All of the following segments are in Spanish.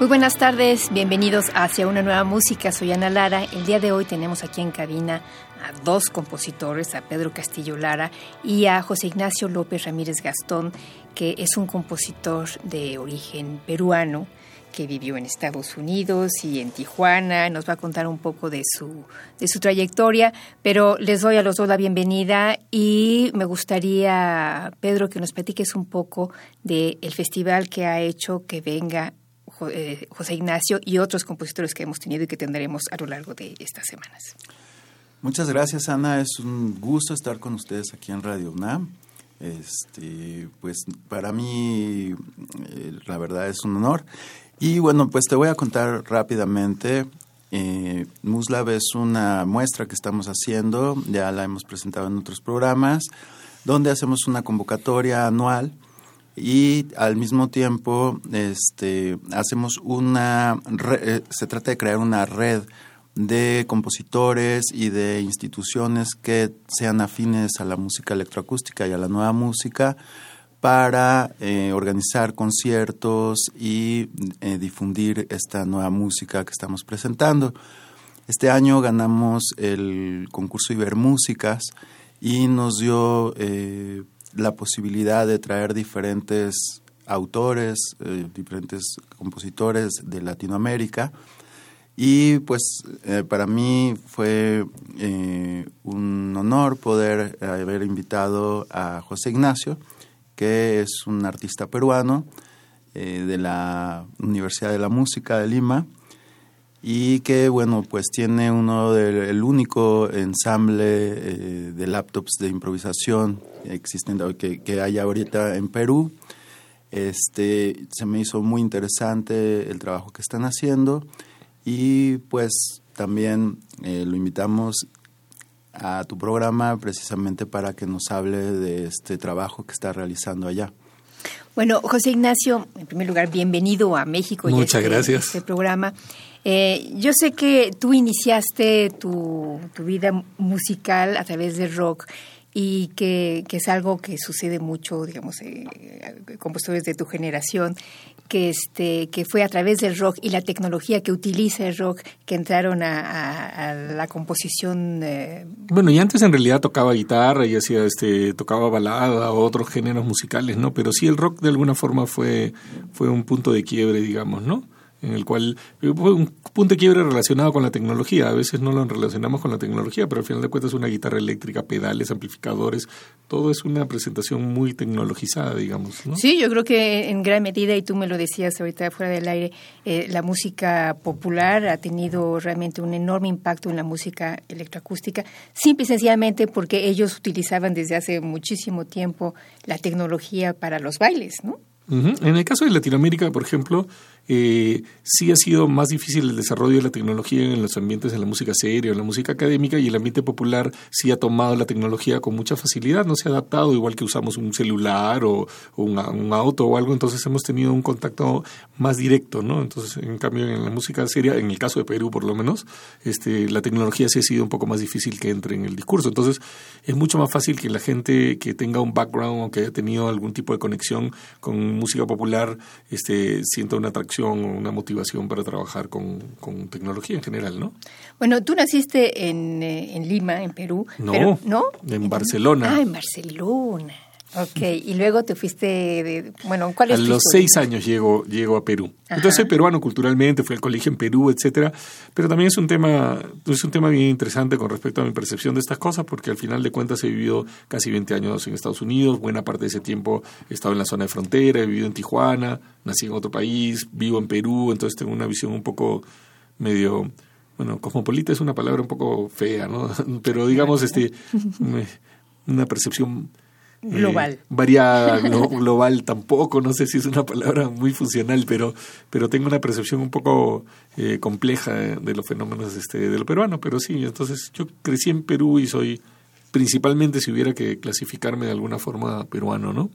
Muy buenas tardes, bienvenidos hacia una nueva música. Soy Ana Lara. El día de hoy tenemos aquí en cabina a dos compositores, a Pedro Castillo Lara y a José Ignacio López Ramírez Gastón, que es un compositor de origen peruano que vivió en Estados Unidos y en Tijuana. Nos va a contar un poco de su, de su trayectoria, pero les doy a los dos la bienvenida y me gustaría, Pedro, que nos platiques un poco del festival que ha hecho que venga José Ignacio y otros compositores que hemos tenido y que tendremos a lo largo de estas semanas. Muchas gracias, Ana. Es un gusto estar con ustedes aquí en Radio UNAM. Este, pues para mí, eh, la verdad es un honor. Y bueno, pues te voy a contar rápidamente. Eh, Muslab es una muestra que estamos haciendo, ya la hemos presentado en otros programas, donde hacemos una convocatoria anual y al mismo tiempo este, hacemos una, eh, se trata de crear una red de compositores y de instituciones que sean afines a la música electroacústica y a la nueva música para eh, organizar conciertos y eh, difundir esta nueva música que estamos presentando. Este año ganamos el concurso Ibermúsicas y nos dio la posibilidad de traer diferentes autores, eh, diferentes compositores de Latinoamérica. Y pues eh, para mí fue eh, un honor poder haber invitado a José Ignacio, que es un artista peruano de la Universidad de la Música de Lima y que bueno pues tiene uno del único ensamble de laptops de improvisación existente que, que hay ahorita en Perú. Este, se me hizo muy interesante el trabajo que están haciendo y pues también eh, lo invitamos a tu programa precisamente para que nos hable de este trabajo que está realizando allá. Bueno, José Ignacio, en primer lugar, bienvenido a México. Muchas este, gracias. Este programa. Eh, yo sé que tú iniciaste tu, tu vida musical a través del rock y que, que, es algo que sucede mucho, digamos, eh, compositores de tu generación, que, este, que fue a través del rock y la tecnología que utiliza el rock que entraron a, la composición. Eh. Bueno, y antes en realidad tocaba guitarra y hacía, este, tocaba balada o otros géneros musicales, ¿no? Pero sí el rock de alguna forma fue, fue un punto de quiebre, digamos, ¿no? En el cual fue un punto de quiebre relacionado con la tecnología. A veces no lo relacionamos con la tecnología, pero al final de cuentas una guitarra eléctrica, pedales, amplificadores, todo es una presentación muy tecnologizada, digamos. ¿no? Sí, yo creo que en gran medida, y tú me lo decías ahorita fuera del aire, eh, la música popular ha tenido realmente un enorme impacto en la música electroacústica, simple y sencillamente porque ellos utilizaban desde hace muchísimo tiempo la tecnología para los bailes, ¿no? En el caso de Latinoamérica, por ejemplo, eh, sí ha sido más difícil el desarrollo de la tecnología en los ambientes de la música seria, en la música académica, y el ambiente popular sí ha tomado la tecnología con mucha facilidad, no se ha adaptado, igual que usamos un celular o, un, auto o algo, entonces hemos tenido un contacto más directo, ¿no? Entonces, en cambio, en la música seria, en el caso de Perú por lo menos, este, la tecnología sí ha sido un poco más difícil que entre en el discurso. Entonces, es mucho más fácil que la gente que tenga un background o que haya tenido algún tipo de conexión con música popular este, sienta una atracción inspiración, una motivación para trabajar con, con tecnología en general, ¿no? Bueno, tú naciste en, eh, en Lima, en Perú. No, ¿no? en Barcelona. Ah, en Barcelona. Ok, y luego te fuiste, de, bueno, ¿cuál es A los seis años llego, llego a Perú. Entonces soy peruano culturalmente, fui al colegio en Perú, etcétera, pero también es un tema, es un tema bien interesante con respecto a mi percepción de estas cosas, porque al final de cuentas he vivido casi 20 años en Estados Unidos, buena parte de ese tiempo he estado en la zona de frontera, he vivido en Tijuana, nací en otro país, vivo en Perú, entonces tengo una visión un poco medio, bueno, cosmopolita es una palabra un poco fea, ¿no? Pero digamos, este, una percepción global. Eh, variada, global tampoco, no sé si es una palabra muy funcional, pero, pero tengo una percepción un poco eh, compleja de los fenómenos este, de lo peruano, pero sí, entonces yo crecí en Perú y soy principalmente si hubiera que clasificarme de alguna forma peruano, ¿no?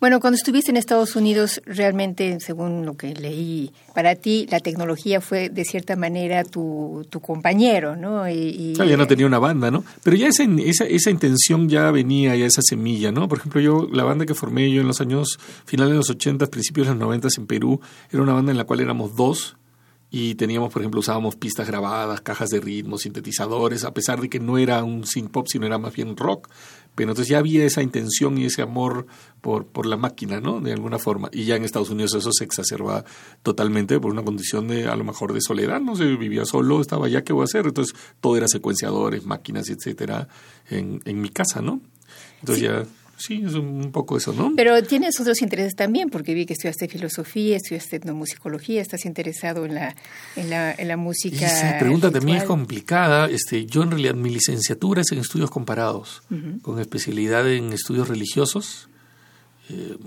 Bueno, cuando estuviste en Estados Unidos, realmente, según lo que leí, para ti la tecnología fue de cierta manera tu, tu compañero, ¿no? Y, ya no tenía una banda, ¿no? Pero ya esa, esa, esa intención ya venía, ya esa semilla, ¿no? Por ejemplo, yo, la banda que formé yo en los años finales de los 80, principios de los 90 en Perú, era una banda en la cual éramos dos, y teníamos, por ejemplo, usábamos pistas grabadas, cajas de ritmo, sintetizadores, a pesar de que no era un synth pop, sino era más bien rock. Pero entonces ya había esa intención y ese amor por, por la máquina, ¿no? De alguna forma. Y ya en Estados Unidos eso se exacerba totalmente por una condición de, a lo mejor, de soledad, no se vivía solo, estaba ya, ¿qué voy a hacer? Entonces todo era secuenciadores, máquinas, etcétera, en, en mi casa, ¿no? Entonces ya Sí, es un poco eso, ¿no? Pero tienes otros intereses también, porque vi que estudiaste filosofía, estudiaste etnomusicología, estás interesado en la, en la, en la música. Esa pregunta también es complicada. Este, yo en realidad mi licenciatura es en estudios comparados, con especialidad en estudios religiosos. Eh,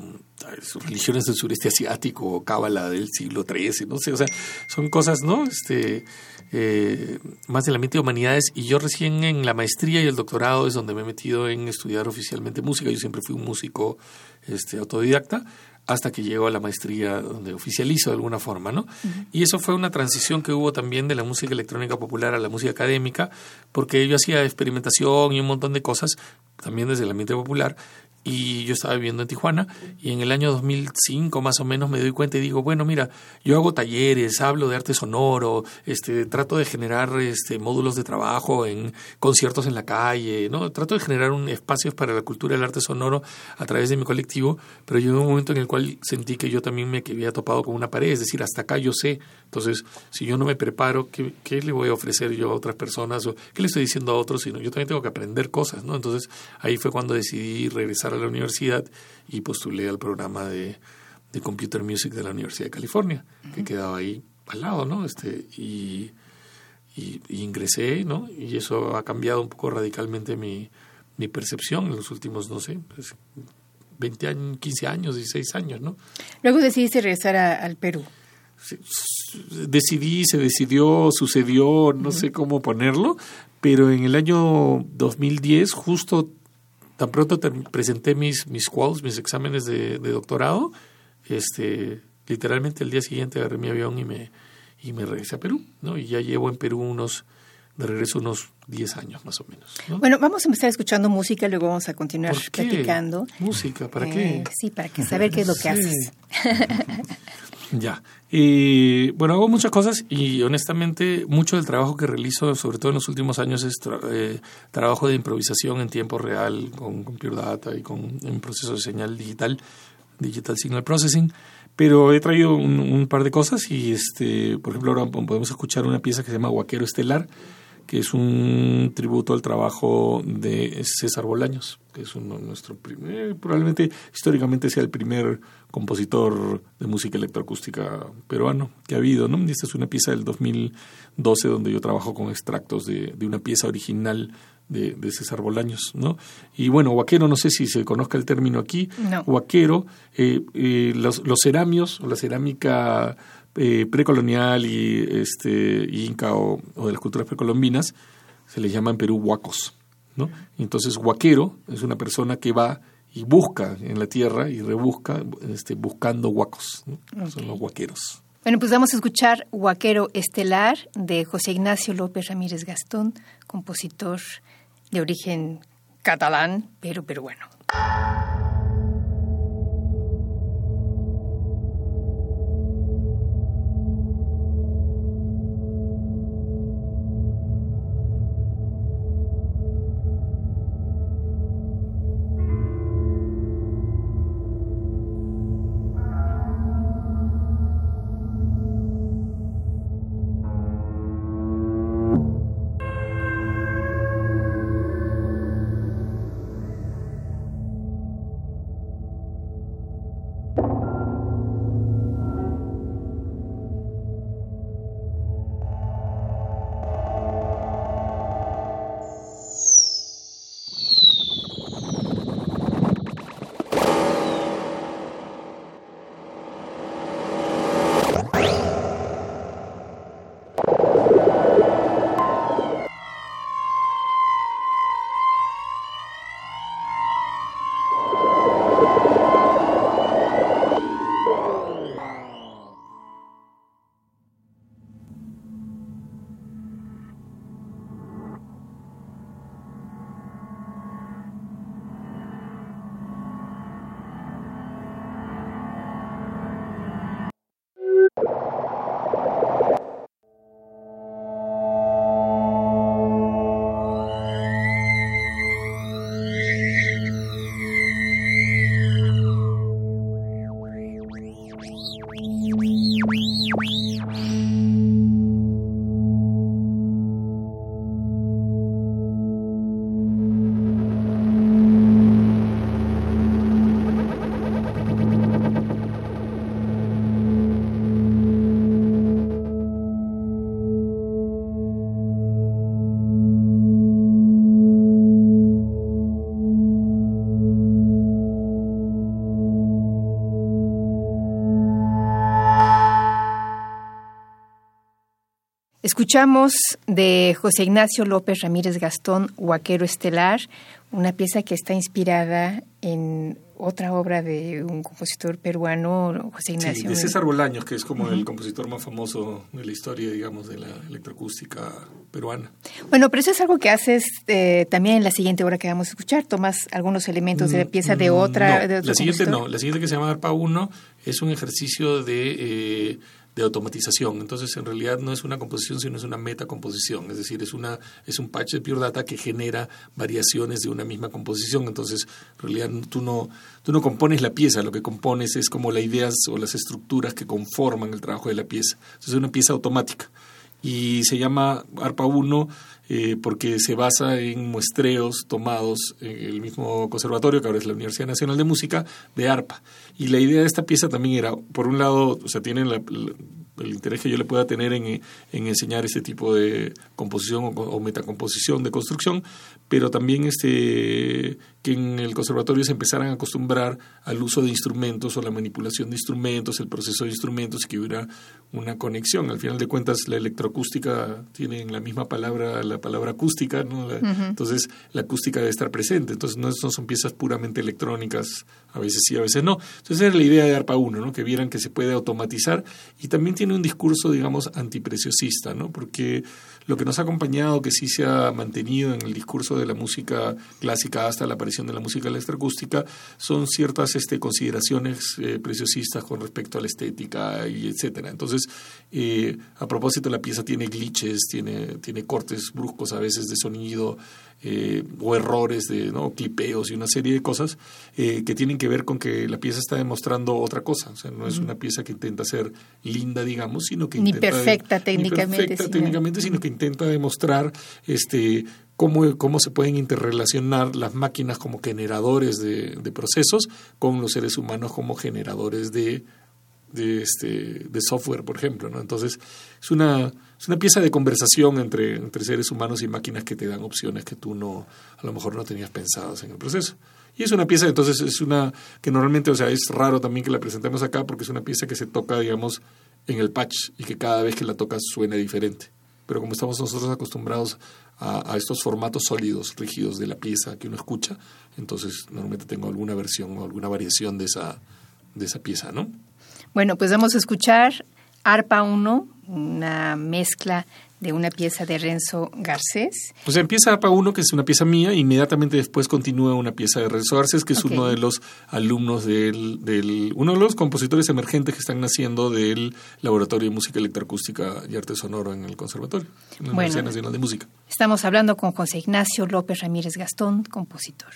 religiones del sureste asiático, cábala del siglo XIII, no sé, o sea, son cosas, ¿no? Este, eh, más del ambiente de humanidades y yo recién en la maestría y el doctorado es donde me he metido en estudiar oficialmente música. Yo siempre fui un músico este, autodidacta hasta que llego a la maestría donde oficializo de alguna forma, ¿no? Y eso fue una transición que hubo también de la música electrónica popular a la música académica, porque yo hacía experimentación y un montón de cosas, también desde el ambiente popular, y yo estaba viviendo en Tijuana y en el año 2005 más o menos me doy cuenta y digo, bueno, mira, yo hago talleres, hablo de arte sonoro, este trato de generar este módulos de trabajo en conciertos en la calle, ¿no? Trato de generar un espacios para la cultura del arte sonoro a través de mi colectivo, pero llegó un momento en el cual sentí que yo también me había topado con una pared, es decir, hasta acá yo sé. Entonces, si yo no me preparo, ¿qué, qué le voy a ofrecer yo a otras personas o qué le estoy diciendo a otros? Sino yo también tengo que aprender cosas, ¿no? Entonces, ahí fue cuando decidí regresar a la universidad y postulé al programa de, de Computer Music de la Universidad de California, que quedaba ahí al lado, ¿no? Este, y, y, ingresé, ¿no? Y eso ha cambiado un poco radicalmente mi, mi percepción en los últimos, no sé, pues, 20 años, 15 años, 16 años, ¿no? Luego decidiste regresar al Perú. decidí, se decidió, sucedió, no sé cómo ponerlo, pero en el año 2010, justo tan pronto presenté mis, mis quals, mis exámenes de, doctorado, este, literalmente el día siguiente agarré mi avión y me, y me regresé a Perú, ¿no? Y ya llevo en Perú unos, de regreso unos 10 años más o menos. Bueno, vamos a empezar escuchando música, luego vamos a continuar platicando. ¿Música? ¿Para eh, qué? Sí, para que saber qué es lo que haces. Ya. Y bueno, hago muchas cosas y honestamente mucho del trabajo que realizo, sobre todo en los últimos años, es eh, trabajo de improvisación en tiempo real con Computer Data y con un proceso de señal digital, Digital Signal Processing. Pero he traído un, par de cosas y, este, por ejemplo, ahora podemos escuchar una pieza que se llama Guaquero Estelar, que es un tributo al trabajo de César Bolaños, que es uno nuestro primer, probablemente históricamente sea el primer compositor de música electroacústica peruano que ha habido, ¿no? esta es una pieza del 2012 donde yo trabajo con extractos de, de una pieza original de, de, César Bolaños, ¿no? Y bueno, huaquero, no sé si se conozca el término aquí, no. huaquero, eh, eh, los, los ceramios o la cerámica eh, precolonial y este inca o, de las culturas precolombinas se les llama en Perú huacos, ¿no? Entonces huaquero es una persona que va y busca en la tierra y rebusca este, buscando huacos, son los huaqueros. Bueno, pues vamos a escuchar Huaquero Estelar de José Ignacio López Ramírez Gastón, compositor de origen catalán, pero peruano. Escuchamos de José Ignacio López Ramírez Gastón, Huaquero Estelar, una pieza que está inspirada en otra obra de un compositor peruano, José Ignacio. Sí, de César Bolaños, que es como el compositor más famoso de la historia, digamos, de la electroacústica peruana. Bueno, pero eso es algo que haces eh, también en la siguiente obra que vamos a escuchar. Tomas algunos elementos de la mm, pieza de otra. No, la siguiente no, la siguiente que se llama Arpa 1 es un ejercicio de... Eh, de automatización. Entonces, en realidad no es una composición, sino es una metacomposición. Es decir, es, una, es un patch de Pure Data que genera variaciones de una misma composición. Entonces, en realidad tú no, tú no compones la pieza, lo que compones es como las ideas o las estructuras que conforman el trabajo de la pieza. Entonces, es una pieza automática. Y se llama ARPA 1 eh, porque se basa en muestreos tomados en el mismo conservatorio, que ahora es la Universidad Nacional de Música, de ARPA. Y la idea de esta pieza también era, por un lado, o sea, tienen el interés que yo le pueda tener en, en enseñar este tipo de composición o, o, metacomposición de construcción, pero también este que en el conservatorio se empezaran a acostumbrar al uso de instrumentos o la manipulación de instrumentos, el proceso de instrumentos que hubiera una conexión. Al final de cuentas, la electroacústica tiene en la misma palabra la palabra acústica, ¿no? entonces la acústica debe estar presente. Entonces no, son piezas puramente electrónicas, a veces sí, a veces no. Entonces era la idea de ARPA 1, ¿no? que vieran que se puede automatizar y también tiene un discurso, digamos, antipreciosista, ¿no? porque lo que nos ha acompañado, que sí se ha mantenido en el discurso de la música clásica hasta la aparición de la música electroacústica, son ciertas este, consideraciones eh, preciosistas con respecto a la estética y etcétera. Entonces, eh, a propósito, la pieza tiene glitches, tiene, tiene cortes bruscos a veces de sonido, eh, o errores de ¿no? clipeos y una serie de cosas eh, que tienen que ver con que la pieza está demostrando otra cosa. O sea, no es una pieza que intenta ser linda, digamos, sino que ni perfecta técnicamente, ni perfecta técnicamente, sino que intenta demostrar este cómo, cómo se pueden interrelacionar las máquinas como generadores de, de procesos con los seres humanos como generadores de de, este, de software, por ejemplo. ¿no? Entonces, es una, es una pieza de conversación entre, entre seres humanos y máquinas que te dan opciones que tú no, a lo mejor no tenías pensadas en el proceso. Y es una pieza, entonces, es una que normalmente, o sea, es raro también que la presentemos acá porque es una pieza que se toca, digamos, en el patch y que cada vez que la tocas suena diferente. Pero como estamos nosotros acostumbrados a, a, estos formatos sólidos, rígidos de la pieza que uno escucha, entonces normalmente tengo alguna versión o alguna variación de esa, de esa pieza, ¿no? Bueno, pues vamos a escuchar Arpa 1, una mezcla de una pieza de Renzo Garcés. Pues empieza ARPA 1, que es una pieza mía, e inmediatamente después continúa una pieza de Renzo Garcés, que es uno de los alumnos del, del, uno de los compositores emergentes que están naciendo del Laboratorio de Música Electroacústica y Arte Sonoro en el Conservatorio, en la Universidad Nacional de Música. Estamos hablando con José Ignacio López Ramírez Gastón, compositor.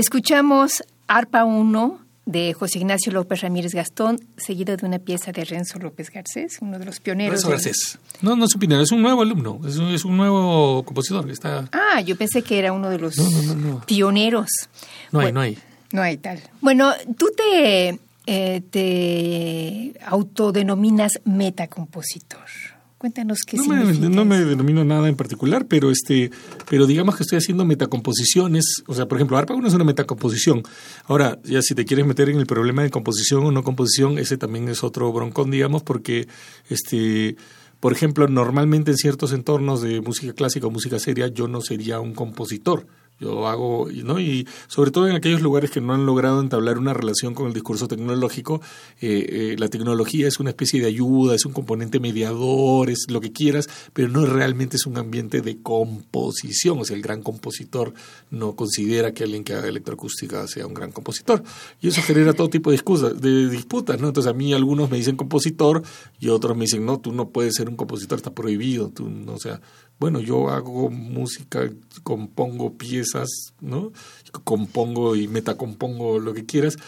Escuchamos Arpa 1 de José Ignacio López Ramírez Gastón, seguido de una pieza de Renzo López Garcés, uno de los pioneros. Renzo Garcés. No, no es un pionero, es un nuevo alumno, es un, es un nuevo compositor. Está... Ah, yo pensé que era uno de los pioneros. No hay, no hay. No hay tal. Bueno, tú te, eh, te autodenominas metacompositor. Cuéntanos qué no significa. Me, no me denomino nada en particular, pero este, pero digamos que estoy haciendo metacomposiciones. O sea, por ejemplo, ARPA 1 es una metacomposición. Ahora, ya si te quieres meter en el problema de composición o no composición, ese también es otro broncón, digamos, porque este por ejemplo, normalmente en ciertos entornos de música clásica o música seria, yo no sería un compositor yo hago, ¿no? Y sobre todo en aquellos lugares que no han logrado entablar una relación con el discurso tecnológico, eh, eh, la tecnología es una especie de ayuda, es un componente mediador, es lo que quieras, pero no realmente es un ambiente de composición. O sea, el gran compositor no considera que alguien que haga electroacústica sea un gran compositor. Y eso genera todo tipo de, excusas, de disputas, ¿no? Entonces a mí algunos me dicen compositor y otros me dicen, no, tú no puedes ser un compositor, está prohibido. Tú, o sea, bueno, yo hago música, compongo piezas, ¿no? Compongo y metacompongo lo que quieras.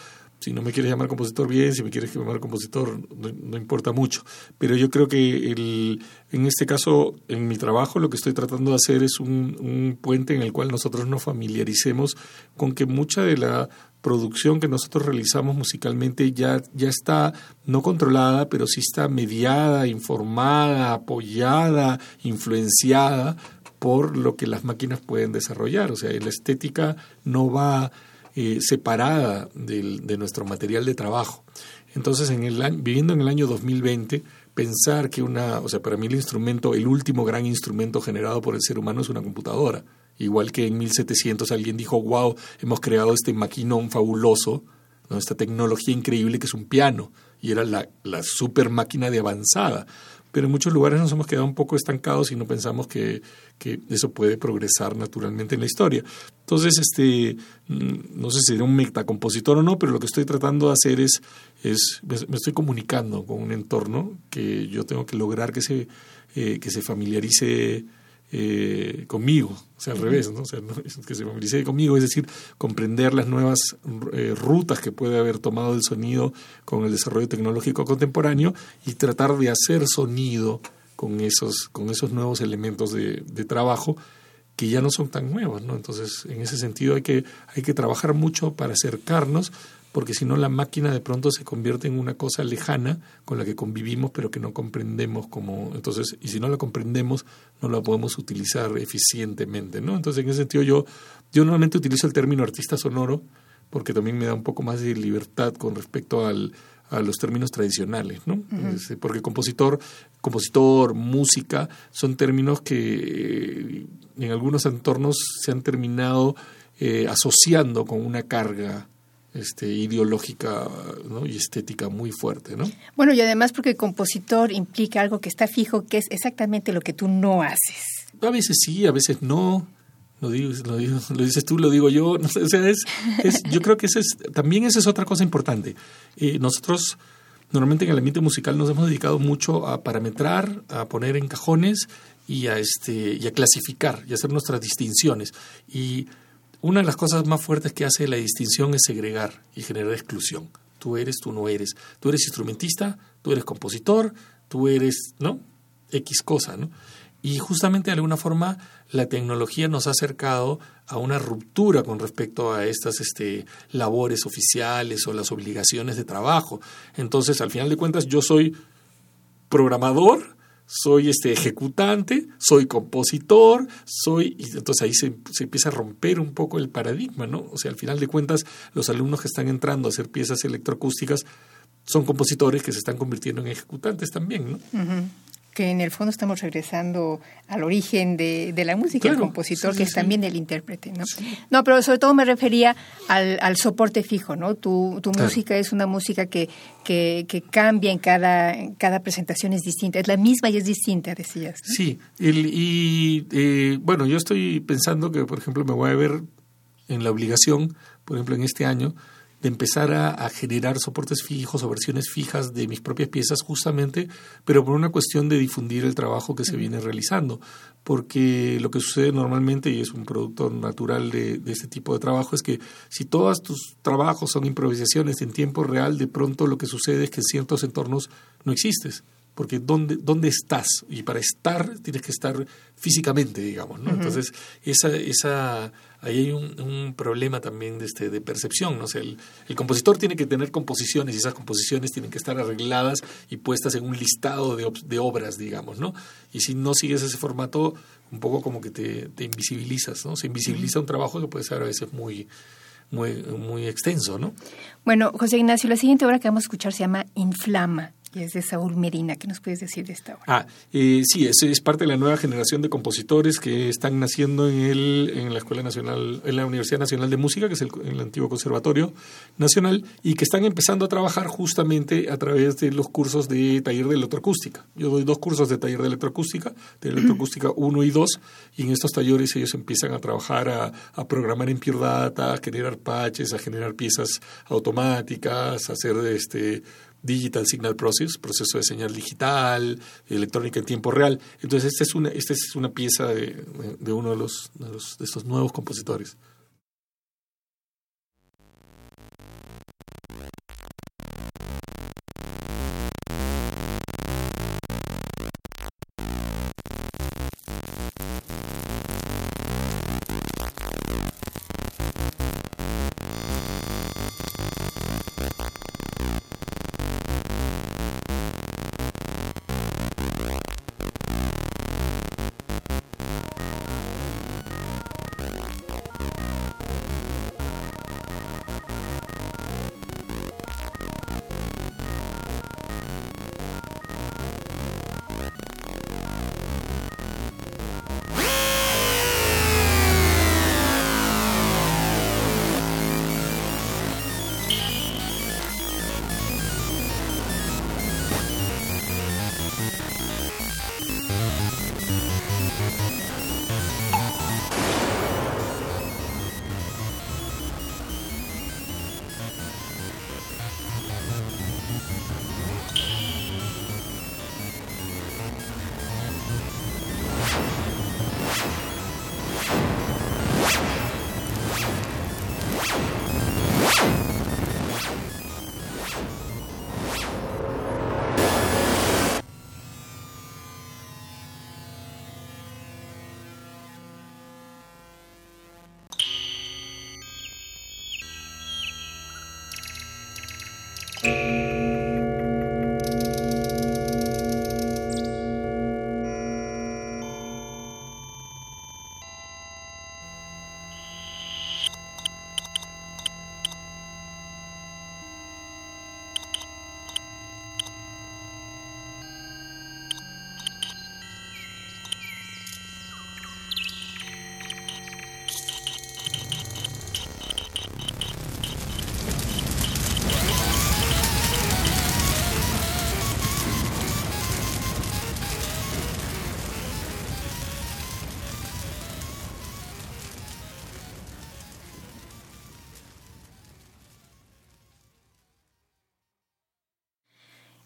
Si no me quieres llamar compositor, bien. Si me quieres llamar compositor, no, importa mucho. Pero yo creo que el, en este caso, en mi trabajo, lo que estoy tratando de hacer es un, un puente en el cual nosotros nos familiaricemos con que mucha de la producción que nosotros realizamos musicalmente ya, ya está no controlada, pero sí está mediada, informada, apoyada, influenciada por lo que las máquinas pueden desarrollar. O sea, la estética no va eh, separada del, de nuestro material de trabajo. Entonces, en el, viviendo en el año 2020, pensar que una, o sea, para mí el instrumento, el último gran instrumento generado por el ser humano es una computadora. Igual que en 1700 alguien dijo, wow, hemos creado este maquinón fabuloso, esta tecnología increíble que es un piano, y era la super máquina de avanzada pero en muchos lugares nos hemos quedado un poco estancados y no pensamos que, que eso puede progresar naturalmente en la historia. Entonces, este, mm, no sé si seré un metacompositor o no, pero lo que estoy tratando de hacer es, es me estoy comunicando con un entorno que yo tengo que lograr que se, eh, que se familiarice eh, conmigo, o sea, al revés, ¿no? O sea, que se familiarice conmigo, es decir, comprender las nuevas eh, rutas que puede haber tomado el sonido con el desarrollo tecnológico contemporáneo y tratar de hacer sonido con esos, con esos nuevos elementos de, de trabajo que ya no son tan nuevos, ¿no? Entonces, en ese sentido hay que, hay que trabajar mucho para acercarnos porque si no la máquina de pronto se convierte en una cosa lejana con la que convivimos pero que no comprendemos como entonces y si no la comprendemos no la podemos utilizar eficientemente no entonces en ese sentido yo yo normalmente utilizo el término artista sonoro porque también me da un poco más de libertad con respecto al a los términos tradicionales, ¿no? Porque compositor, compositor, música, son términos que eh, en algunos entornos se han terminado eh, asociando con una carga este, ideológica y estética muy fuerte. ¿no? Bueno, y además porque el compositor implica algo que está fijo, que es exactamente lo que tú no haces. A veces sí, a veces no. Lo, digo, lo, dices tú, lo digo yo. o sea, es, yo creo que ese es, también esa es otra cosa importante. Eh, nosotros normalmente en el ambiente musical nos hemos dedicado mucho a parametrar, a poner en cajones y a, este, y a clasificar y a hacer nuestras distinciones. Y una de las cosas más fuertes que hace la distinción es segregar y generar exclusión. Tú eres, tú no eres. Tú eres instrumentista, tú eres compositor, tú eres, ¿no? X cosa, ¿no? Y justamente de alguna forma la tecnología nos ha acercado a una ruptura con respecto a estas este, labores oficiales o las obligaciones de trabajo. Entonces, al final de cuentas, yo soy programador, soy este ejecutante, soy compositor, soy y entonces ahí se, se, empieza a romper un poco el paradigma, ¿no? O sea, al final de cuentas, los alumnos que están entrando a hacer piezas electroacústicas son compositores que se están convirtiendo en ejecutantes también, ¿no? Que en el fondo estamos regresando al origen de, de la música, el compositor, que es también el intérprete, ¿no? No, pero sobre todo me refería al, al soporte fijo, ¿no? Tu, tu música es una música que, que, que cambia en cada, en cada presentación, es distinta, es la misma y es distinta, decías. Sí, y eh, bueno, yo estoy pensando que, por ejemplo, me voy a ver en la obligación, por ejemplo, en este año, de empezar a, generar soportes fijos o versiones fijas de mis propias piezas justamente, pero por una cuestión de difundir el trabajo que se viene realizando. Porque lo que sucede normalmente, y es un producto natural de, de este tipo de trabajo, es que si todos tus trabajos son improvisaciones en tiempo real, de pronto lo que sucede es que en ciertos entornos no existes porque ¿dónde, ¿dónde estás? Y para estar tienes que estar físicamente, digamos, ¿no? Entonces, esa, esa, ahí hay un, un, problema también de, este, de percepción, ¿no? O sea, el, el, compositor tiene que tener composiciones y esas composiciones tienen que estar arregladas y puestas en un listado de, de obras, digamos, ¿no? Y si no sigues ese formato, un poco como que te, te invisibilizas, ¿no? Se invisibiliza un trabajo que puede ser a veces muy, muy, muy extenso, ¿no? Bueno, José Ignacio, la siguiente obra que vamos a escuchar se llama Inflama y es de Saúl Medina. ¿Qué nos puedes decir de esta obra? Ah, eh, sí, es, es, parte de la nueva generación de compositores que están naciendo en, el, en la Escuela Nacional, en la Universidad Nacional de Música, que es el, el, antiguo Conservatorio Nacional, y que están empezando a trabajar justamente a través de los cursos de taller de electroacústica. Yo doy dos cursos de taller de electroacústica, de electroacústica 1 y 2, y en estos talleres ellos empiezan a trabajar a, a programar en Pure Data, a generar patches, a generar piezas automáticas, a hacer este Digital Signal Process, proceso de señal digital, electrónica en tiempo real. Entonces, esta es una, esta es una pieza de, de uno de, los, de, los, de estos nuevos compositores.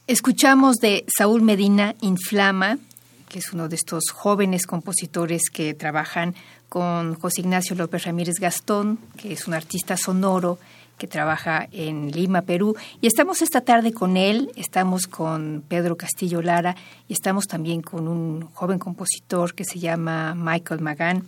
Escuchamos de Saúl Medina Inflama, que es uno de estos jóvenes compositores que trabajan con José Ignacio López Ramírez Gastón, que es un artista sonoro que trabaja en Lima, Perú. Y estamos esta tarde con él, estamos con Pedro Castillo Lara y estamos también con un joven compositor que se llama Michael Magán.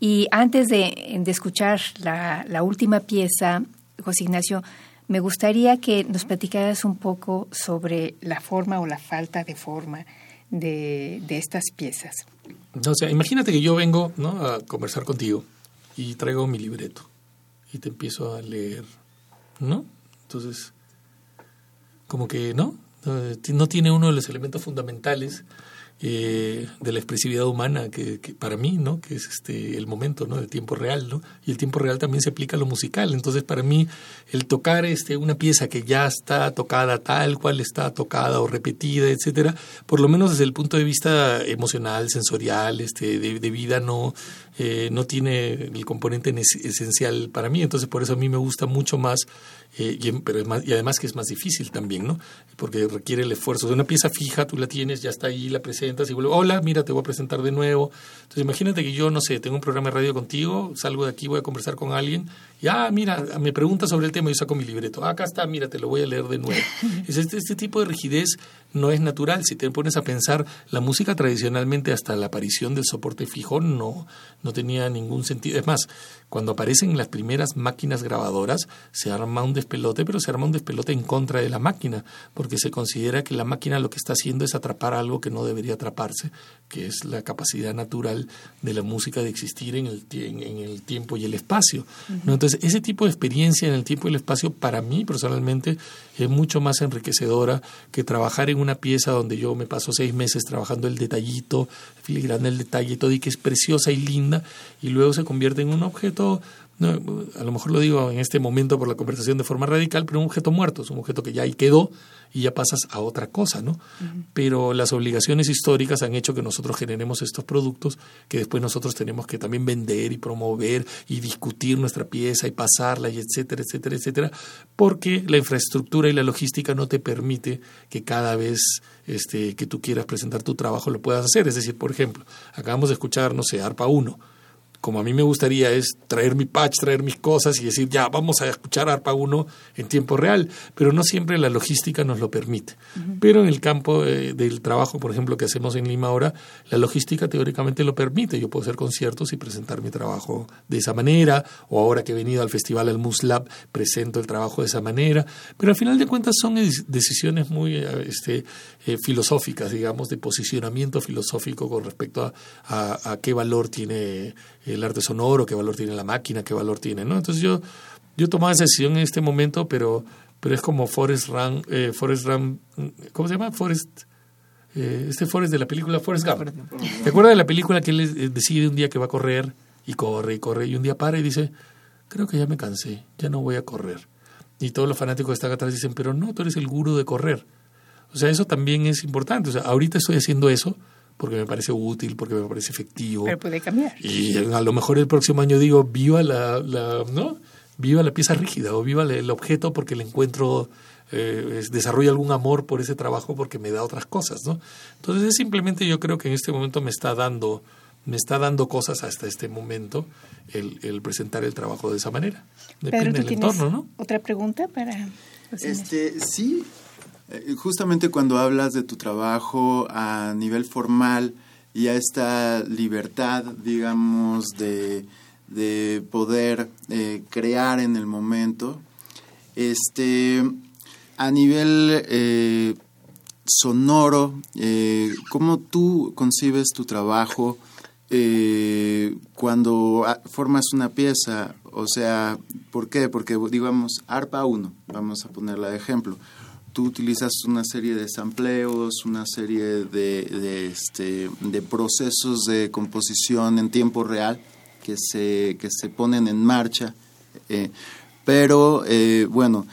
Y antes de, escuchar la, la última pieza, José Ignacio, me gustaría que nos platicaras un poco sobre la forma o la falta de forma de, estas piezas. o sea, imagínate que yo vengo ¿no? a conversar contigo y traigo mi libreto y te empiezo a leer, ¿no? Entonces, como que, ¿no? No tiene uno de los elementos fundamentales eh, de la expresividad humana que, para mí no que es este el momento no del tiempo real no y el tiempo real también se aplica a lo musical. Entonces para mí el tocar este una pieza que ya está tocada tal cual está tocada o repetida etcétera por lo menos desde el punto de vista emocional sensorial este de, vida no eh, no tiene el componente esencial para mí. Entonces por eso a mí me gusta mucho más eh, y, pero y además que es más difícil también, ¿no? Porque requiere el esfuerzo. De una pieza fija, tú la tienes, ya está ahí, la presentas y vuelve, hola, mira, te voy a presentar de nuevo. Entonces imagínate que yo, no sé, tengo un programa de radio contigo, salgo de aquí, voy a conversar con alguien, y ah, mira, me pregunta sobre el tema, yo saco mi libreto, ah, acá está, mira, te lo voy a leer de nuevo. Es este, este tipo de rigidez no es natural. Si te pones a pensar, la música tradicionalmente hasta la aparición del soporte fijo no, no tenía ningún sentido. Es más, cuando aparecen las primeras máquinas grabadoras, se arma un despelote, pero se arma un despelote en contra de la máquina, porque se considera que la máquina lo que está haciendo es atrapar algo que no debería atraparse, que es la capacidad natural de la música de existir en el, en, el tiempo y el espacio. ¿no? Entonces, ese tipo de experiencia en el tiempo y el espacio, para mí personalmente, es mucho más enriquecedora que trabajar en una pieza donde yo me paso seis meses trabajando el detallito, filigrana el detalle, todo y que es preciosa y linda, y luego se convierte en un objeto no, a lo mejor lo digo en este momento por la conversación de forma radical, pero un objeto muerto, es un objeto que ya ahí quedó y ya pasas a otra cosa, ¿no? Pero las obligaciones históricas han hecho que nosotros generemos estos productos que después nosotros tenemos que también vender y promover y discutir nuestra pieza y pasarla y etcétera, etcétera, etcétera, porque la infraestructura y la logística no te permite que cada vez este, que tú quieras presentar tu trabajo lo puedas hacer. Es decir, por ejemplo, acabamos de escuchar, no sé, ARPA 1 como a mí me gustaría es traer mi patch, traer mis cosas y decir, ya, vamos a escuchar ARPA 1 en tiempo real, pero no siempre la logística nos lo permite. Pero en el campo eh, del trabajo, por ejemplo, que hacemos en Lima ahora, la logística teóricamente lo permite. Yo puedo hacer conciertos y presentar mi trabajo de esa manera, o ahora que he venido al festival al Muslab, presento el trabajo de esa manera, pero al final de cuentas son decisiones muy eh, este, eh, filosóficas, digamos, de posicionamiento filosófico con respecto a, a qué valor tiene el arte sonoro, qué valor tiene la máquina, qué valor tiene, ¿no? Entonces yo, yo tomaba esa decisión en este momento, pero, pero es como Forrest Run, eh, Forrest Run, ¿cómo se llama? Forrest, eh, este Forrest de la película Forrest Gump. ¿Te acuerdas de la película que él eh, decide un día que va a correr y corre y corre y un día para y dice, creo que ya me cansé, ya no voy a correr? Y todos los fanáticos que están atrás dicen, pero no, tú eres el gurú de correr. O sea, eso también es importante. O sea, ahorita estoy haciendo eso, porque me parece útil, porque me parece efectivo. Pero puede cambiar. Y a lo mejor el próximo año digo, viva la, la ¿no? Viva la pieza rígida o viva el objeto porque le encuentro, eh, desarrollo algún amor por ese trabajo porque me da otras cosas, ¿no? Entonces es simplemente yo creo que en este momento me está dando me está dando cosas hasta este momento el, el presentar el trabajo de esa manera. Depende del entorno, ¿no? ¿Otra pregunta para...? Este, sí, justamente cuando hablas de tu trabajo a nivel formal y a esta libertad, digamos, de, poder eh, crear en el momento, este, a nivel eh, sonoro, ¿cómo tú concibes tu trabajo cuando formas una pieza? O sea, ¿por qué? Porque, digamos, ARPA 1, vamos a ponerla de ejemplo tú utilizas una serie de sampleos, una serie de, este, de procesos de composición en tiempo real que se, que se ponen en marcha. Eh, pero, eh, bueno,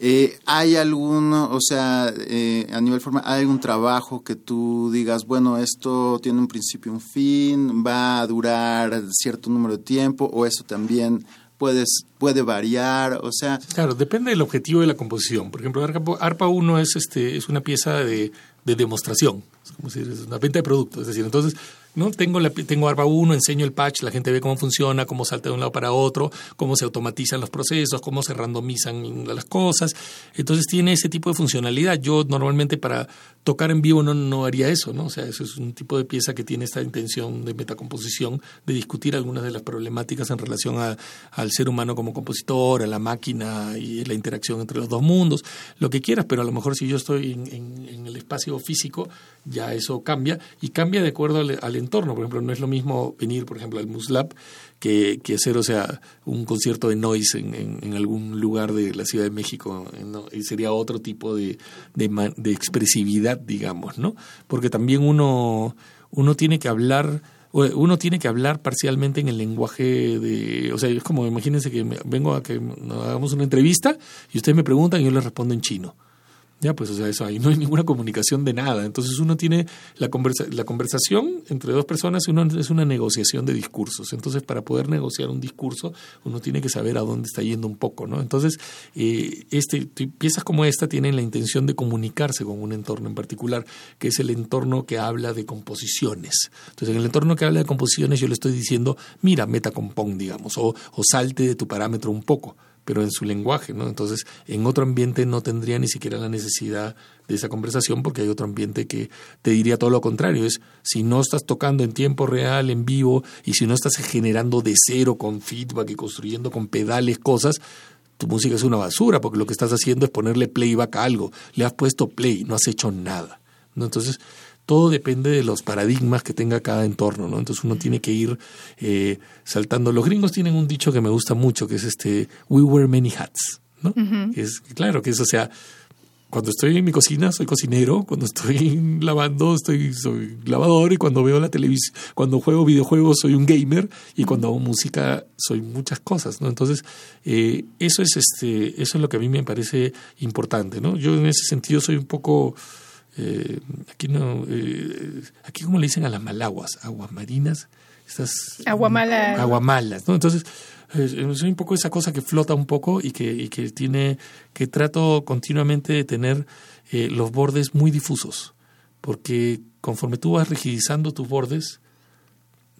eh, ¿hay alguno, o sea, a nivel formal, hay algún trabajo que tú digas, bueno, esto tiene un principio y un fin, va a durar cierto número de tiempo, o eso también puedes, puede variar, o sea... Claro, depende del objetivo de la composición. Por ejemplo, ARPA 1 es, este, es una pieza de, de demostración, es como decir, es una venta de producto. Es decir, entonces ¿no? Tengo, la, tengo ARPA 1, enseño el patch, la gente ve cómo funciona, cómo salta de un lado para otro, cómo se automatizan los procesos, cómo se randomizan las cosas. Entonces tiene ese tipo de funcionalidad. Yo normalmente para tocar en vivo no, no haría eso, ¿no? O sea, eso es un tipo de pieza que tiene esta intención de metacomposición, de discutir algunas de las problemáticas en relación al ser humano como compositor, a la máquina y la interacción entre los dos mundos, lo que quieras, pero a lo mejor si yo estoy en, en, el espacio físico, ya eso cambia y cambia de acuerdo al, al entorno. Por ejemplo, no es lo mismo venir, por ejemplo, al Muslab que, que hacer, o sea, un concierto de noise en, en, algún lugar de la Ciudad de México. Y sería otro tipo de, de, de, expresividad, digamos, ¿no? Porque también uno, uno tiene que hablar uno tiene que hablar parcialmente en el lenguaje de, o sea, es como imagínense que vengo a que hagamos una entrevista y ustedes me preguntan y yo les respondo en chino. Ya, pues, o sea, eso ahí no hay ninguna comunicación de nada. Entonces uno tiene la, conversa la conversación entre dos personas uno, es una negociación de discursos. Entonces, para poder negociar un discurso, uno tiene que saber a dónde está yendo un poco, ¿no? Entonces, eh, este, piezas como esta tienen la intención de comunicarse con un entorno en particular, que es el entorno que habla de composiciones. Entonces, en el entorno que habla de composiciones, yo le estoy diciendo, mira, meta compón, digamos, o, o salte de tu parámetro un poco pero en su lenguaje, ¿no? Entonces, en otro ambiente no tendría ni siquiera la necesidad de esa conversación porque hay otro ambiente que te diría todo lo contrario, es si no estás tocando en tiempo real, en vivo, y si no estás generando de cero con feedback y construyendo con pedales cosas, tu música es una basura porque lo que estás haciendo es ponerle playback a algo, le has puesto play, no has hecho nada, ¿no? Entonces, todo depende de los paradigmas que tenga cada entorno, ¿no? Entonces uno tiene que ir eh, saltando. Los gringos tienen un dicho que me gusta mucho, que es este, we wear many hats, ¿no? es, claro, que es, o sea, cuando estoy en mi cocina soy cocinero, cuando estoy lavando estoy soy lavador y cuando veo la televisión, cuando juego videojuegos soy un gamer y cuando hago música soy muchas cosas, ¿no? Entonces eh, eso es este eso es lo que a mí me parece importante, ¿no? Yo en ese sentido soy un poco eh, aquí no, eh, aquí como le dicen a las malaguas, aguas marinas, estas aguamalas, aguamalas, ¿no? Entonces es un poco esa cosa que flota un poco y que, y que tiene, que trato continuamente de tener eh, los bordes muy difusos, porque conforme tú vas rigidizando tus bordes,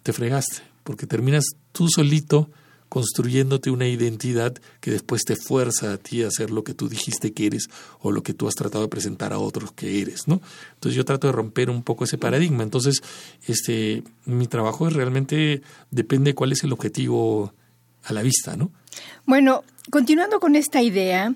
te fregaste, porque terminas tú solito construyéndote una identidad que después te fuerza a ti a hacer lo que tú dijiste que eres o lo que tú has tratado de presentar a otros que eres, ¿no? Entonces yo trato de romper un poco ese paradigma. Entonces, este, mi trabajo es realmente depende de cuál es el objetivo a la vista, ¿no? Bueno, continuando con esta idea,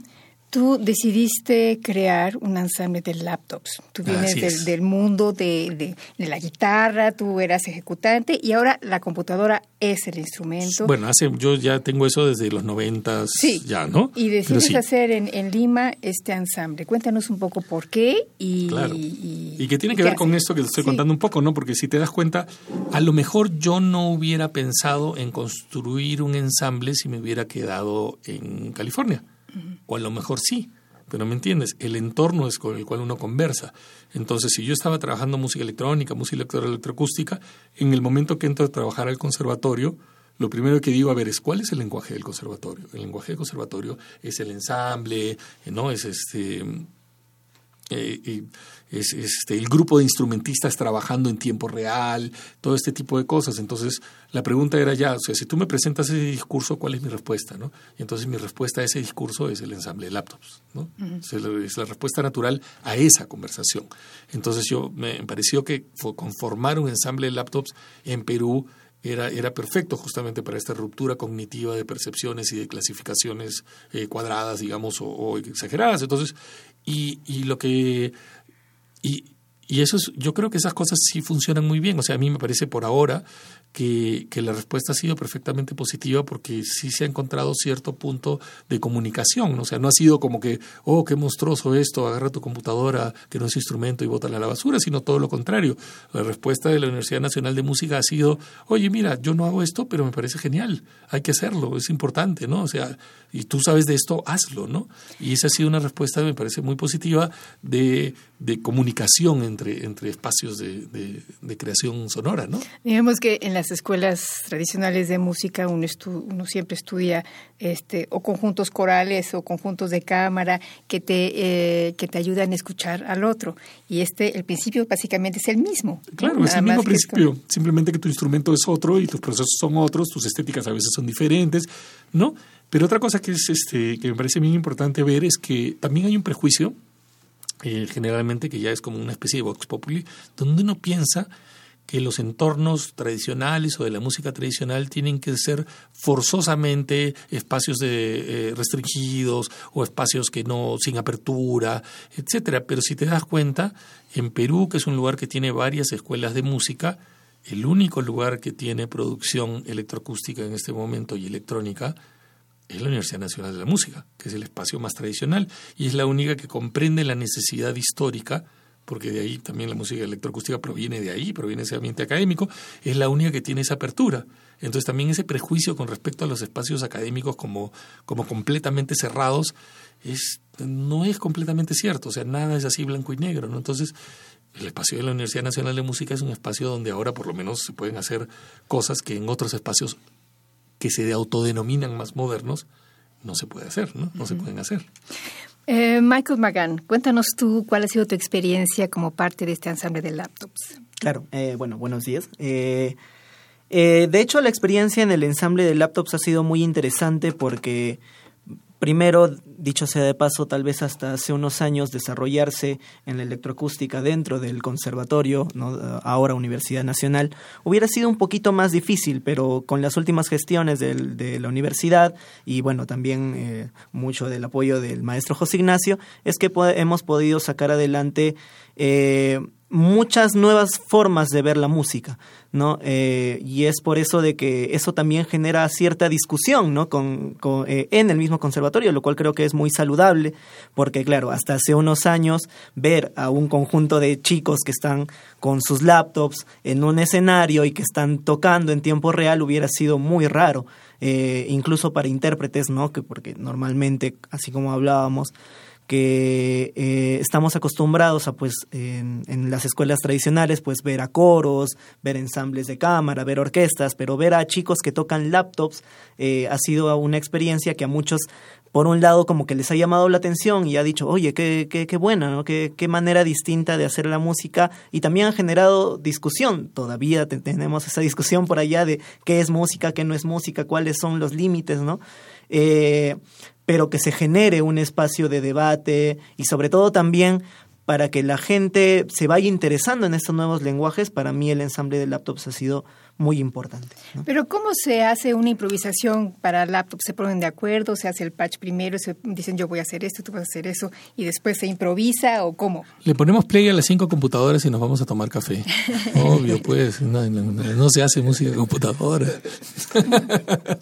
Tú decidiste crear un ensamble de laptops. Tú vienes del, mundo de, la guitarra, tú eras ejecutante y ahora la computadora es el instrumento. Bueno, hace, yo ya tengo eso desde los noventas ya, ¿no? Y decides hacer en, Lima este ensamble. Cuéntanos un poco por qué y... Claro. Y, y, que tiene que ver con esto que te estoy contando un poco, ¿no? Porque si te das cuenta, a lo mejor yo no hubiera pensado en construir un ensamble si me hubiera quedado en California o a lo mejor sí, pero ¿me entiendes? El entorno es con el cual uno conversa. Entonces, si yo estaba trabajando música electrónica, música electroacústica, en el momento que entro a trabajar al conservatorio, lo primero que digo, a ver, es cuál es el lenguaje del conservatorio. El lenguaje del conservatorio es el ensamble, ¿no? Es este eh, es, este, el grupo de instrumentistas trabajando en tiempo real, todo este tipo de cosas. Entonces, la pregunta era ya, o sea, si tú me presentas ese discurso, ¿cuál es mi respuesta? ¿no? Y entonces mi respuesta a ese discurso es el ensamble de laptops. ¿no? es la respuesta natural a esa conversación. Entonces, yo me pareció que conformar un ensamble de laptops en Perú era, era perfecto justamente para esta ruptura cognitiva de percepciones y de clasificaciones eh, cuadradas, digamos, o, o, exageradas. Entonces, y, y lo que y, y eso es, yo creo que esas cosas sí funcionan muy bien. O sea, a mí me parece por ahora que, que, la respuesta ha sido perfectamente positiva porque sí se ha encontrado cierto punto de comunicación. O sea, no ha sido como que, oh, qué monstruoso esto, agarra tu computadora, que no es instrumento y bótala a la basura, sino todo lo contrario. La respuesta de la Universidad Nacional de Música ha sido, oye, mira, yo no hago esto, pero me parece genial, hay que hacerlo, es importante, ¿no? O sea, y tú sabes de esto, hazlo, ¿no? Y esa ha sido una respuesta, me parece muy positiva, de, de comunicación entre entre, entre espacios de, de, creación sonora, ¿no? Digamos que en las escuelas tradicionales de música uno, uno siempre estudia este, o conjuntos corales o conjuntos de cámara que te, eh, que te ayudan a escuchar al otro. Y este, el principio básicamente es el mismo. Claro, es el mismo principio, simplemente que tu instrumento es otro y tus procesos son otros, tus estéticas a veces son diferentes, ¿no? Pero otra cosa que, es, este, que me parece bien importante ver es que también hay un prejuicio, eh, generalmente que ya es como una especie de vox populi, donde uno piensa que los entornos tradicionales o de la música tradicional tienen que ser forzosamente espacios de, eh, restringidos o espacios que no sin apertura, etcétera. Pero si te das cuenta, en Perú, que es un lugar que tiene varias escuelas de música, el único lugar que tiene producción electroacústica en este momento y electrónica es la Universidad Nacional de la Música, que es el espacio más tradicional y es la única que comprende la necesidad histórica, porque de ahí también la música electroacústica proviene de ahí, proviene de ese ambiente académico, es la única que tiene esa apertura. Entonces también ese prejuicio con respecto a los espacios académicos como, como completamente cerrados es, no es completamente cierto, o sea, nada es así blanco y negro. ¿no? Entonces, el espacio de la Universidad Nacional de Música es un espacio donde ahora por lo menos se pueden hacer cosas que en otros espacios que se autodenominan más modernos, no se puede hacer, ¿no? No se pueden hacer. Eh, Michael Magan, cuéntanos tú cuál ha sido tu experiencia como parte de este ensamble de laptops. Claro, eh, bueno, buenos días. Eh, de hecho, la experiencia en el ensamble de laptops ha sido muy interesante porque Primero, dicho sea de paso, tal vez hasta hace unos años desarrollarse en la electroacústica dentro del conservatorio, ahora Universidad Nacional, hubiera sido un poquito más difícil, pero con las últimas gestiones de la universidad y bueno, también eh, mucho del apoyo del maestro José Ignacio, es que hemos podido sacar adelante eh, muchas nuevas formas de ver la música, ¿no? Eh, y es por eso de que eso también genera cierta discusión, ¿no? Con, eh, en el mismo conservatorio, lo cual creo que es muy saludable, porque claro, hasta hace unos años ver a un conjunto de chicos que están con sus laptops en un escenario y que están tocando en tiempo real hubiera sido muy raro, eh, incluso para intérpretes, ¿no? Que porque normalmente, así como hablábamos, que eh, estamos acostumbrados a pues en, las escuelas tradicionales pues ver a coros, ver ensambles de cámara, ver orquestas, pero ver a chicos que tocan laptops eh, ha sido una experiencia que a muchos por un lado como que les ha llamado la atención y ha dicho, oye, qué, qué, qué buena, ¿no? Qué, qué manera distinta de hacer la música y también ha generado discusión. Todavía tenemos esa discusión por allá de qué es música, qué no es música, cuáles son los límites, ¿no? Eh, pero que se genere un espacio de debate y sobre todo también para que la gente se vaya interesando en estos nuevos lenguajes, para mí el ensamble de laptops ha sido muy importante. Pero ¿cómo se hace una improvisación para laptops? ¿Se ponen de acuerdo? ¿Se hace el patch primero? ¿Se dicen yo voy a hacer esto, tú vas a hacer eso? ¿Y después se improvisa o cómo? Le ponemos play a las cinco computadoras y nos vamos a tomar café. Obvio, pues, no, se hace música de computadora.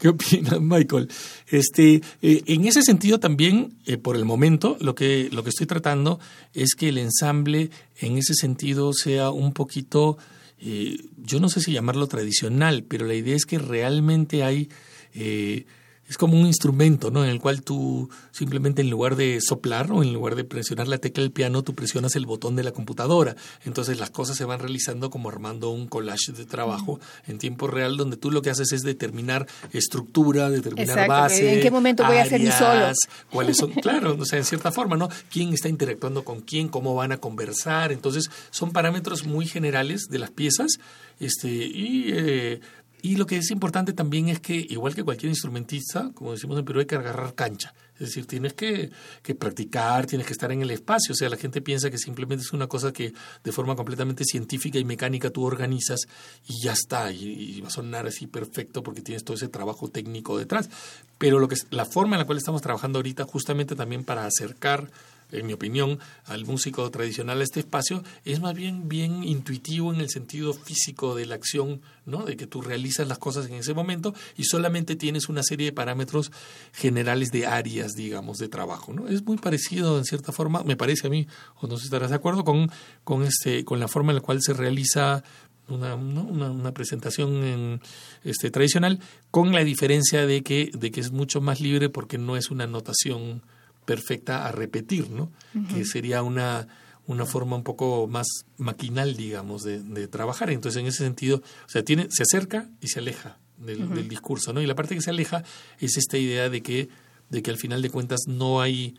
¿Qué opinas, Michael? Este, eh, en ese sentido también, eh, por el momento, lo que, lo que estoy tratando es que el ensamble en ese sentido sea un poquito eh, yo no sé si llamarlo tradicional, pero la idea es que realmente hay eh, es como un instrumento, ¿no? En el cual tú simplemente en lugar de soplar o en lugar de presionar la tecla del piano, tú presionas el botón de la computadora. Entonces las cosas se van realizando como armando un collage de trabajo en tiempo real, donde tú lo que haces es determinar estructura, determinar base. ¿En qué momento voy a hacer mi solo? ¿Cuáles son? claro, o sea, en cierta forma, ¿no? ¿Quién está interactuando con quién? ¿Cómo van a conversar? Entonces son parámetros muy generales de las piezas este, y eh, y lo que es importante también es que, igual que cualquier instrumentista, como decimos en Perú, hay que agarrar cancha. Es decir, tienes que, que, practicar, tienes que estar en el espacio. O sea, la gente piensa que simplemente es una cosa que de forma completamente científica y mecánica tú organizas y ya está. Y, va a sonar así perfecto porque tienes todo ese trabajo técnico detrás. Pero lo que la forma en la cual estamos trabajando ahorita, justamente también para acercar en mi opinión, al músico tradicional este espacio, es más bien bien intuitivo en el sentido físico de la acción, ¿no? De que tú realizas las cosas en ese momento y solamente tienes una serie de parámetros generales de áreas, digamos, de trabajo, ¿no? Es muy parecido en cierta forma, me parece a mí, o no sé si estarás de acuerdo con con este con la forma en la cual se realiza una, una, una, presentación en, este, tradicional, con la diferencia de que, de que es mucho más libre porque no es una notación perfecta a repetir, ¿no? Que sería una, una forma un poco más maquinal, digamos, de, de, trabajar. Entonces, en ese sentido, o sea, tiene, se acerca y se aleja del, del, discurso, ¿no? Y la parte que se aleja es esta idea de que, de que al final de cuentas no hay,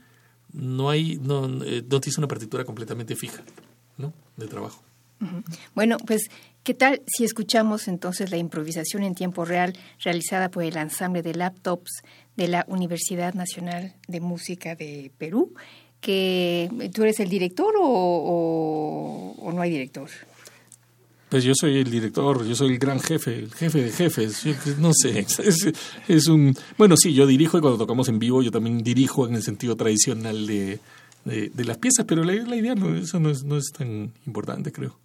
no hay, no, eh, no tienes una partitura completamente fija, ¿no? De trabajo. Bueno, pues, ¿qué tal si escuchamos entonces la improvisación en tiempo real realizada por el ensamble de laptops de la Universidad Nacional de Música de Perú? Que tú eres el director o, o, no hay director. Pues yo soy el director, yo soy el gran jefe, el jefe de jefes, yo, no sé, es, un... Bueno, sí, yo dirijo y cuando tocamos en vivo yo también dirijo en el sentido tradicional de, de, de las piezas, pero la, la idea no, eso no es, no es tan importante, creo.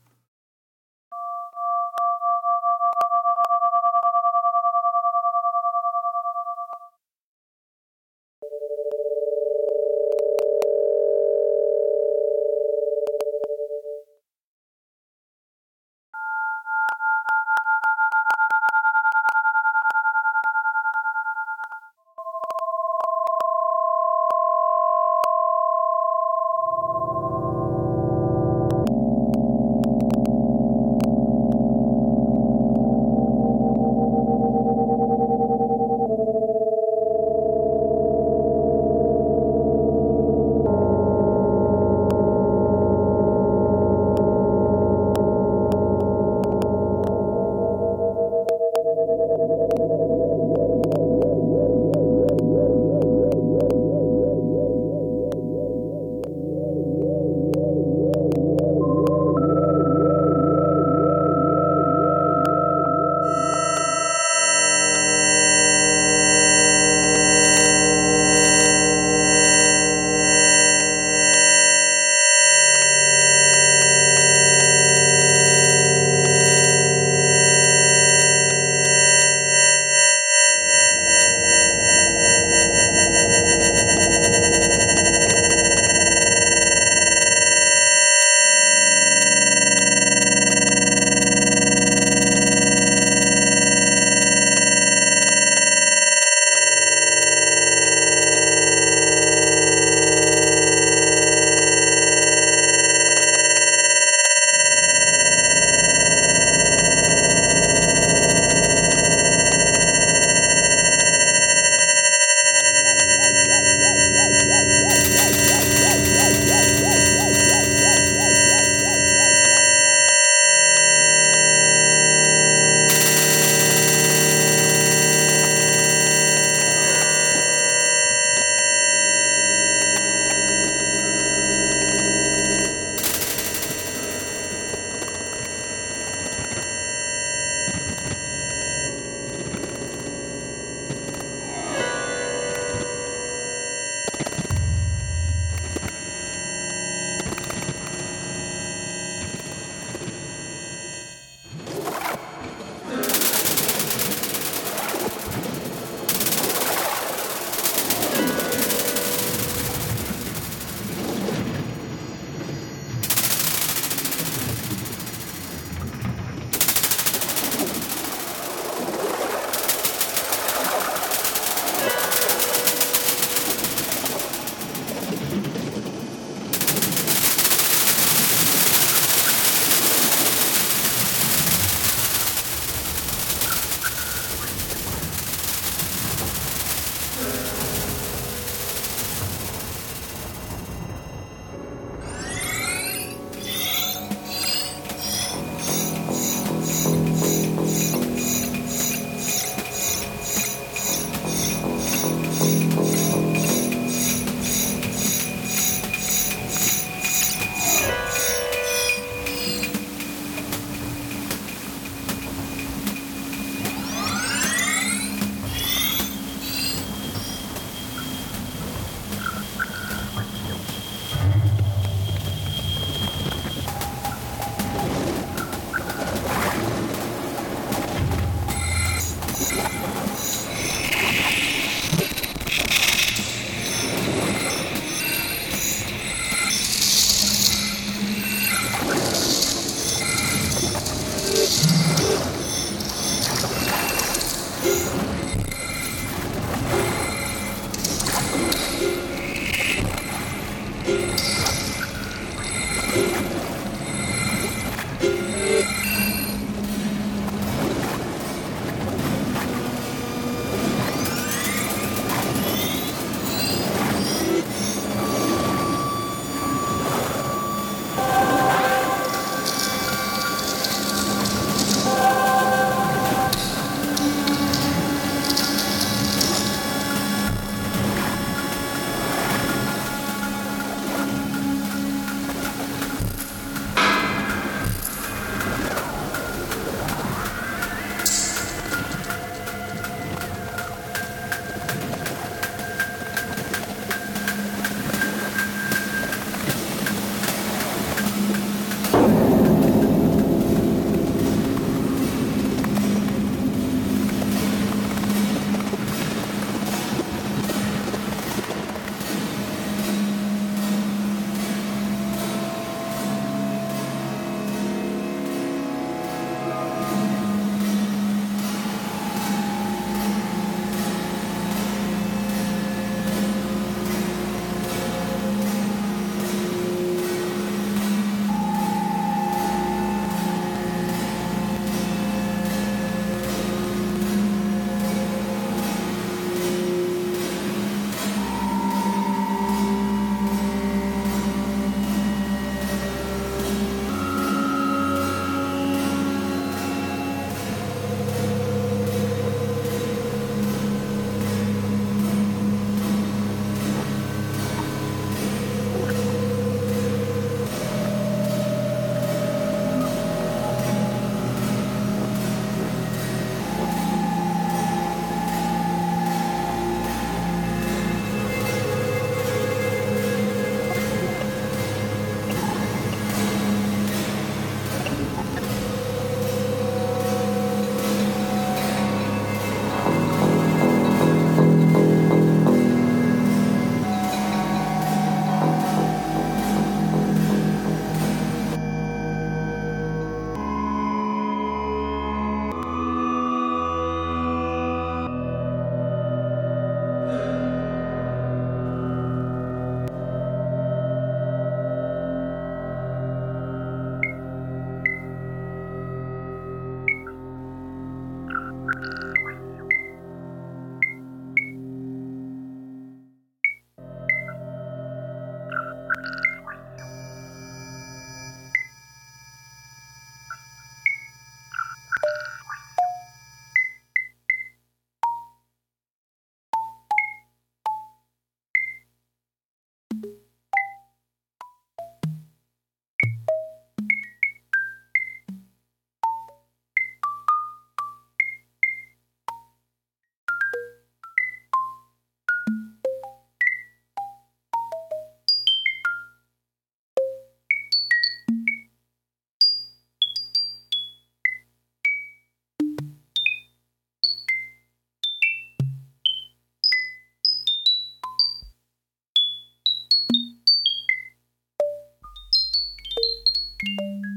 you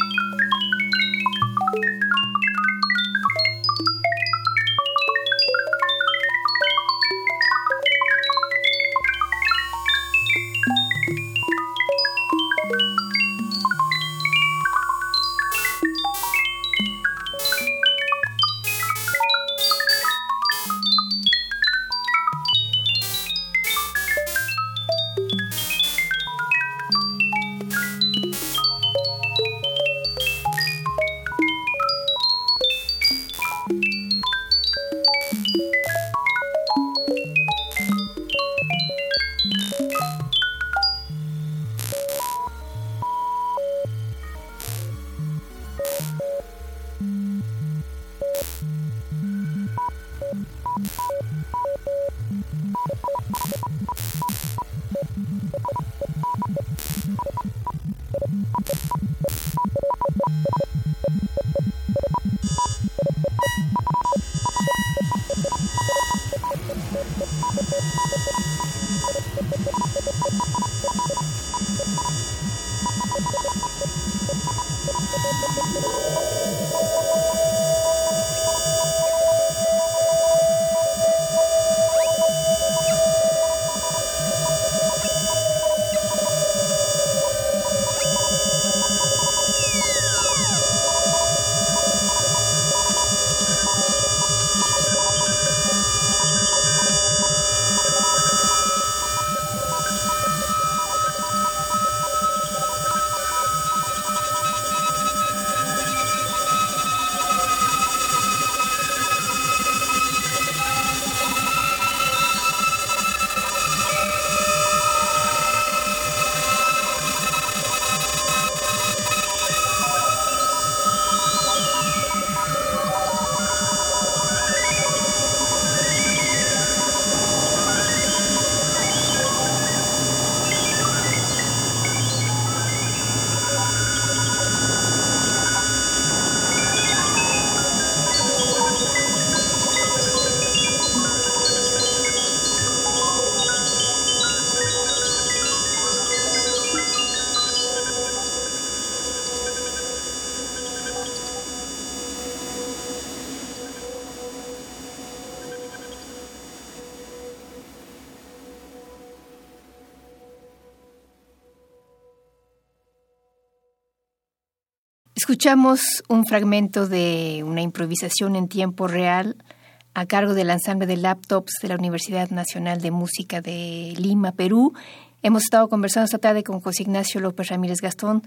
you Escuchamos un fragmento de una improvisación en tiempo real a cargo del ensamble de laptops de la Universidad Nacional de Música de Lima, Perú. Hemos estado conversando esta tarde con José Ignacio López Ramírez Gastón,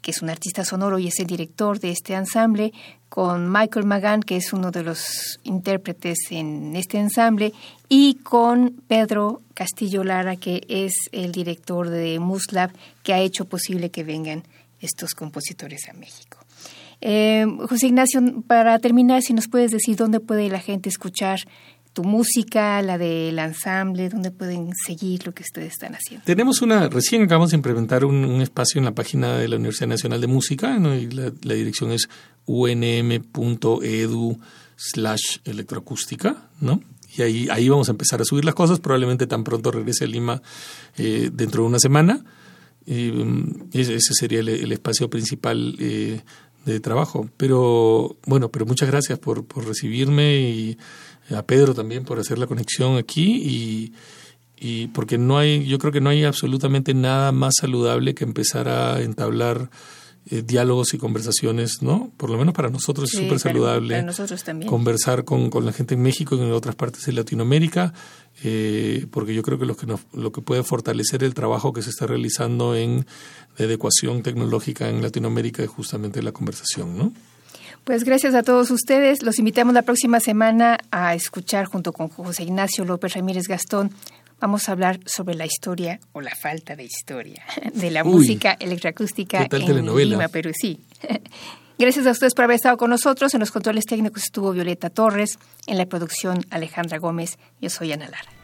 que es un artista sonoro y es el director de este ensamble, con Michael Magán, que es uno de los intérpretes en este ensamble, y con Pedro Castillo Lara, que es el director de Muslab, que ha hecho posible que vengan estos compositores a México. Eh, José Ignacio, para terminar, si nos puedes decir dónde puede la gente escuchar tu música, la del ensamble, dónde pueden seguir lo que ustedes están haciendo. Tenemos una, recién acabamos de implementar un, espacio en la página de la Universidad Nacional de Música, y la, dirección es unm.edu slash electroacústica, ¿no? Y ahí, vamos a empezar a subir las cosas. Probablemente tan pronto regrese a Lima eh, dentro de una semana. Mm, ese sería el, espacio principal eh, de trabajo. Pero bueno, pero muchas gracias por, por recibirme y a Pedro también por hacer la conexión aquí y, y porque no hay, yo creo que no hay absolutamente nada más saludable que empezar a entablar eh, diálogos y conversaciones, ¿no? Por lo menos para nosotros es súper saludable. nosotros también. Conversar con, con, la gente en México y en otras partes de Latinoamérica, eh, porque yo creo que lo que, lo que puede fortalecer el trabajo que se está realizando en adecuación tecnológica en Latinoamérica es justamente la conversación, ¿no? Pues gracias a todos ustedes. Los invitamos la próxima semana a escuchar junto con José Ignacio López Ramírez Gastón vamos a hablar sobre la historia o la falta de historia de la música electroacústica en Lima, Perú. Sí. Gracias a ustedes por haber estado con nosotros. En los controles técnicos estuvo Violeta Torres, en la producción Alejandra Gómez. Yo soy Ana Lara.